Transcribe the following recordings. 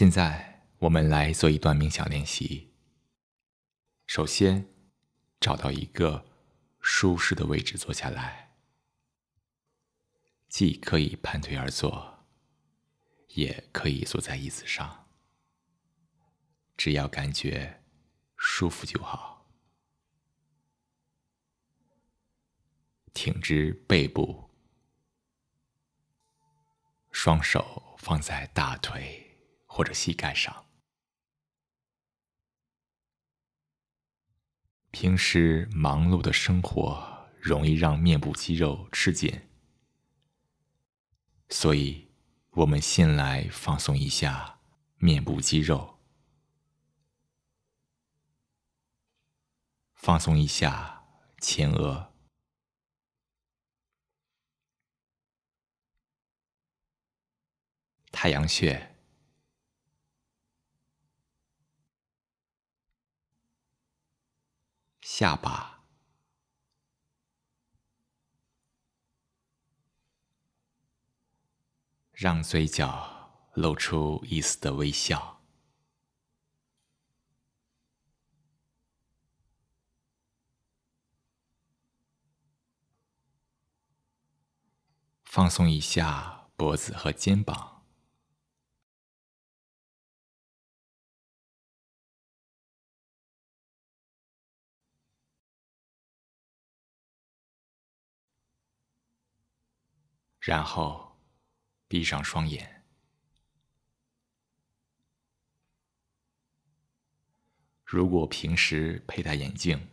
现在我们来做一段冥想练习。首先，找到一个舒适的位置坐下来，既可以盘腿而坐，也可以坐在椅子上，只要感觉舒服就好。挺直背部，双手放在大腿或者膝盖上。平时忙碌的生活容易让面部肌肉吃紧，所以我们先来放松一下面部肌肉，放松一下前额、太阳穴。下巴，让嘴角露出一丝的微笑，放松一下脖子和肩膀。然后，闭上双眼。如果平时佩戴眼镜，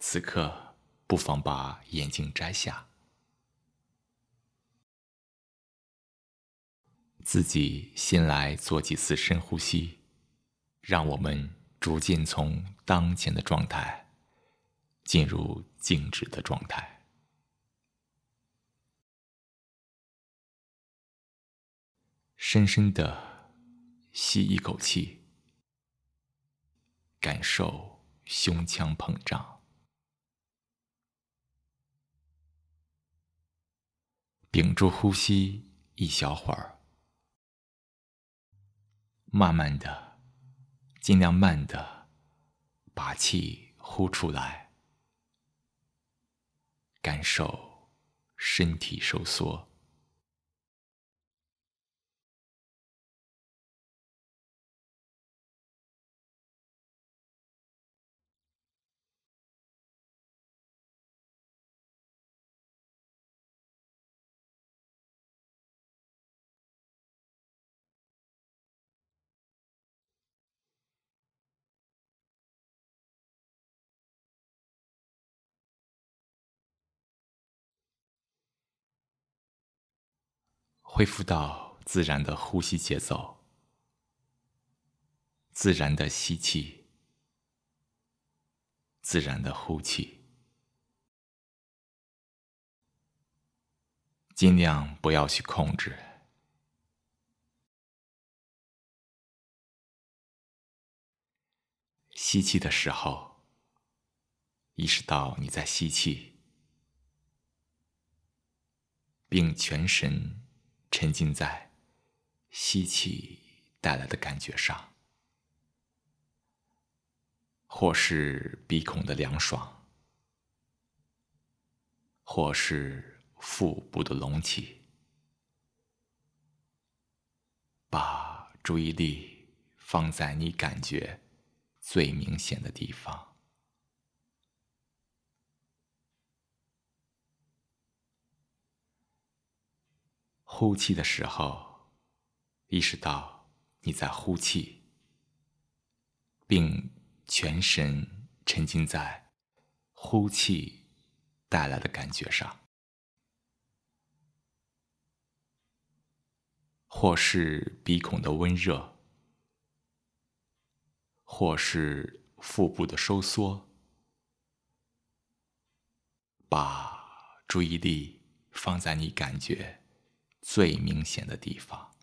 此刻不妨把眼镜摘下，自己先来做几次深呼吸，让我们逐渐从当前的状态进入静止的状态。深深的吸一口气，感受胸腔膨胀，屏住呼吸一小会儿，慢慢的，尽量慢的把气呼出来，感受身体收缩。恢复到自然的呼吸节奏，自然的吸气，自然的呼气，尽量不要去控制。吸气的时候，意识到你在吸气，并全神。沉浸在吸气带来的感觉上，或是鼻孔的凉爽，或是腹部的隆起，把注意力放在你感觉最明显的地方。呼气的时候，意识到你在呼气，并全神沉浸在呼气带来的感觉上，或是鼻孔的温热，或是腹部的收缩，把注意力放在你感觉。最明显的地方。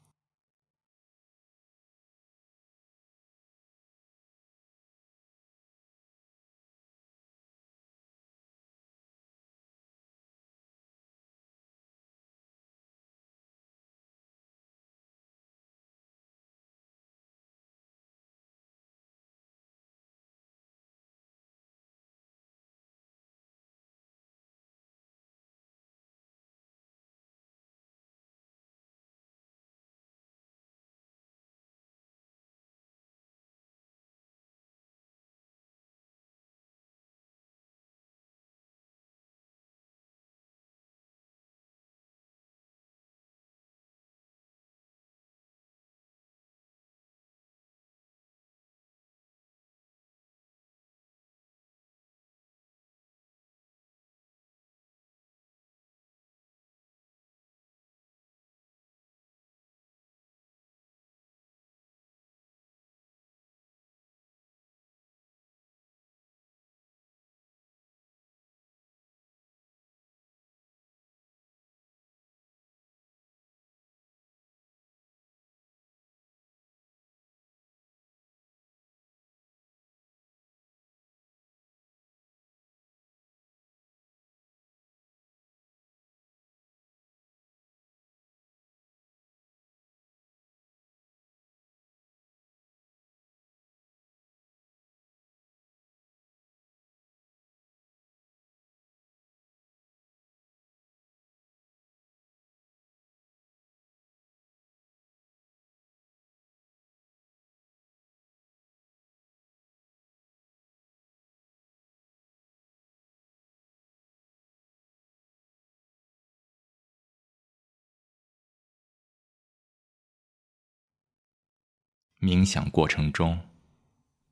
冥想过程中，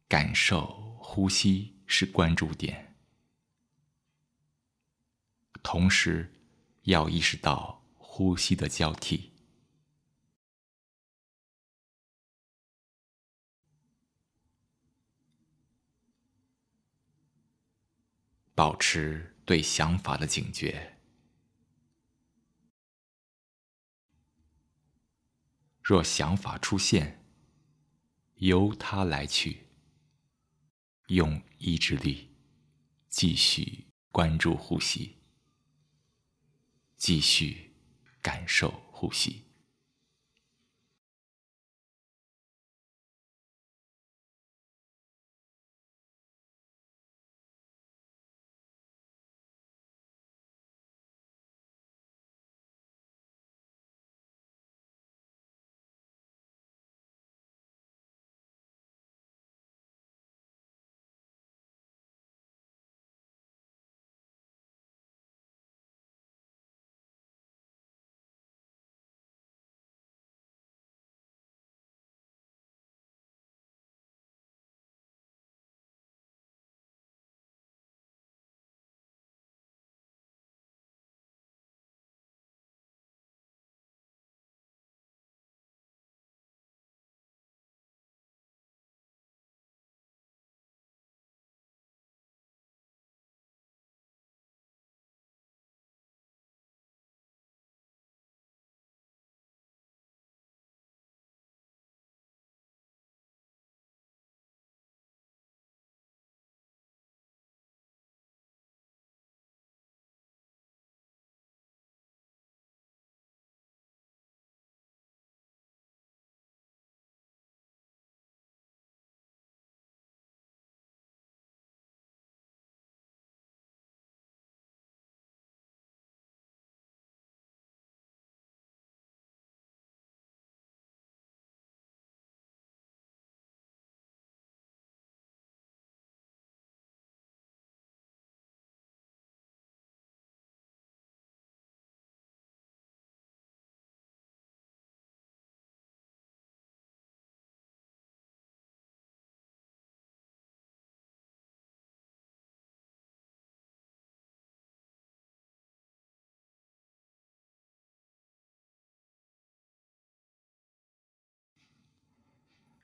感受呼吸是关注点，同时要意识到呼吸的交替，保持对想法的警觉。若想法出现，由它来去，用意志力继续关注呼吸，继续感受呼吸。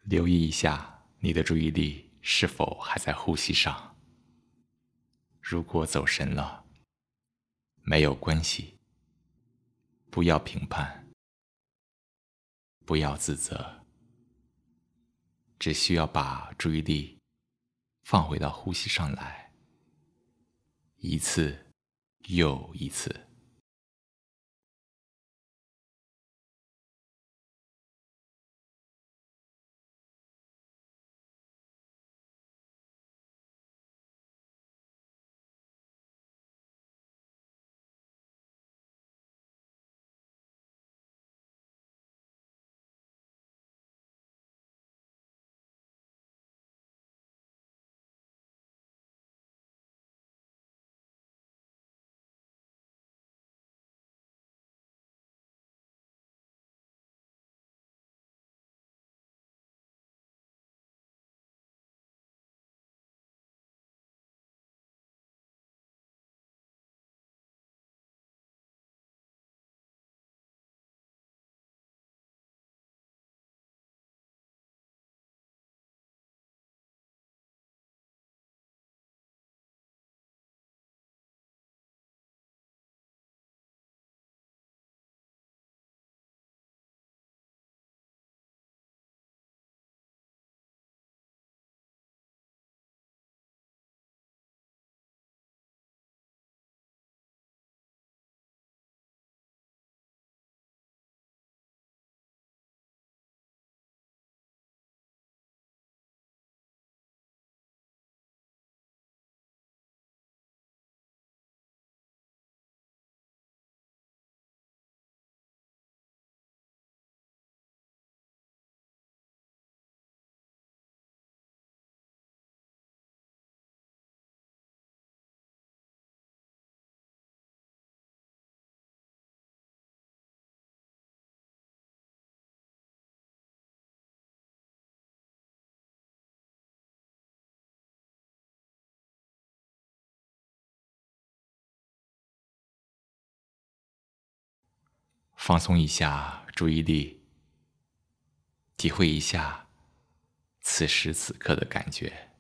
留意一下，你的注意力是否还在呼吸上？如果走神了，没有关系，不要评判，不要自责，只需要把注意力放回到呼吸上来，一次又一次。放松一下注意力，体会一下此时此刻的感觉。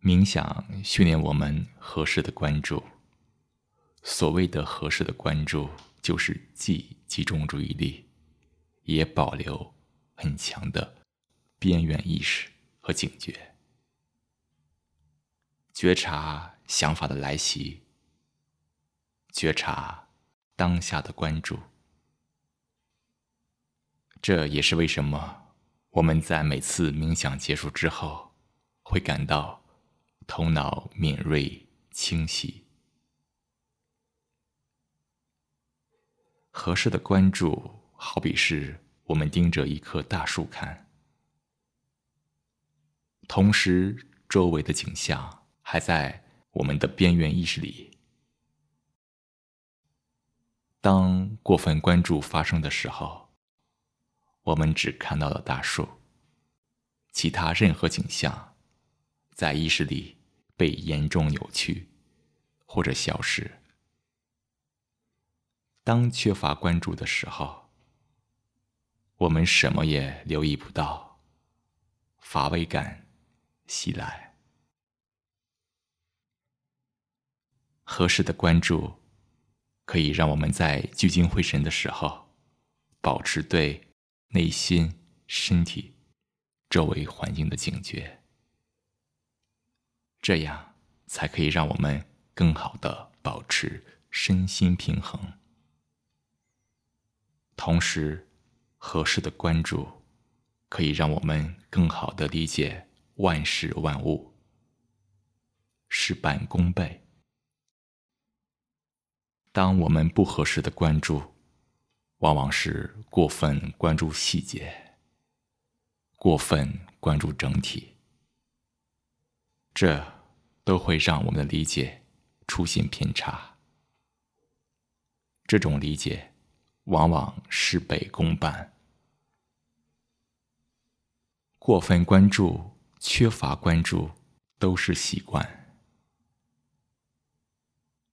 冥想训练我们合适的关注。所谓的合适的关注，就是既集中注意力，也保留很强的边缘意识和警觉，觉察想法的来袭，觉察当下的关注。这也是为什么我们在每次冥想结束之后，会感到。头脑敏锐清晰，合适的关注，好比是我们盯着一棵大树看，同时周围的景象还在我们的边缘意识里。当过分关注发生的时候，我们只看到了大树，其他任何景象在意识里。被严重扭曲，或者消失。当缺乏关注的时候，我们什么也留意不到，乏味感袭来。合适的关注，可以让我们在聚精会神的时候，保持对内心、身体、周围环境的警觉。这样才可以让我们更好的保持身心平衡，同时，合适的关注可以让我们更好的理解万事万物，事半功倍。当我们不合适的关注，往往是过分关注细节，过分关注整体，这。都会让我们的理解出现偏差，这种理解往往事倍功半。过分关注、缺乏关注都是习惯，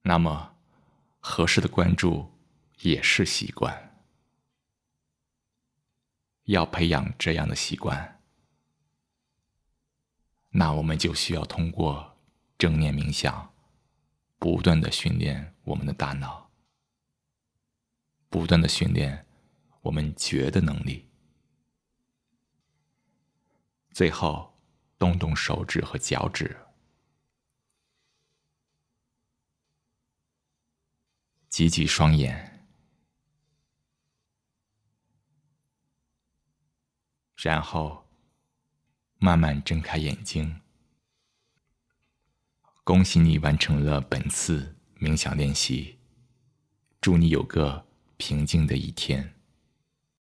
那么合适的关注也是习惯。要培养这样的习惯，那我们就需要通过。正念冥想，不断的训练我们的大脑，不断的训练我们觉的能力。最后，动动手指和脚趾，挤挤双眼，然后慢慢睁开眼睛。恭喜你完成了本次冥想练习，祝你有个平静的一天。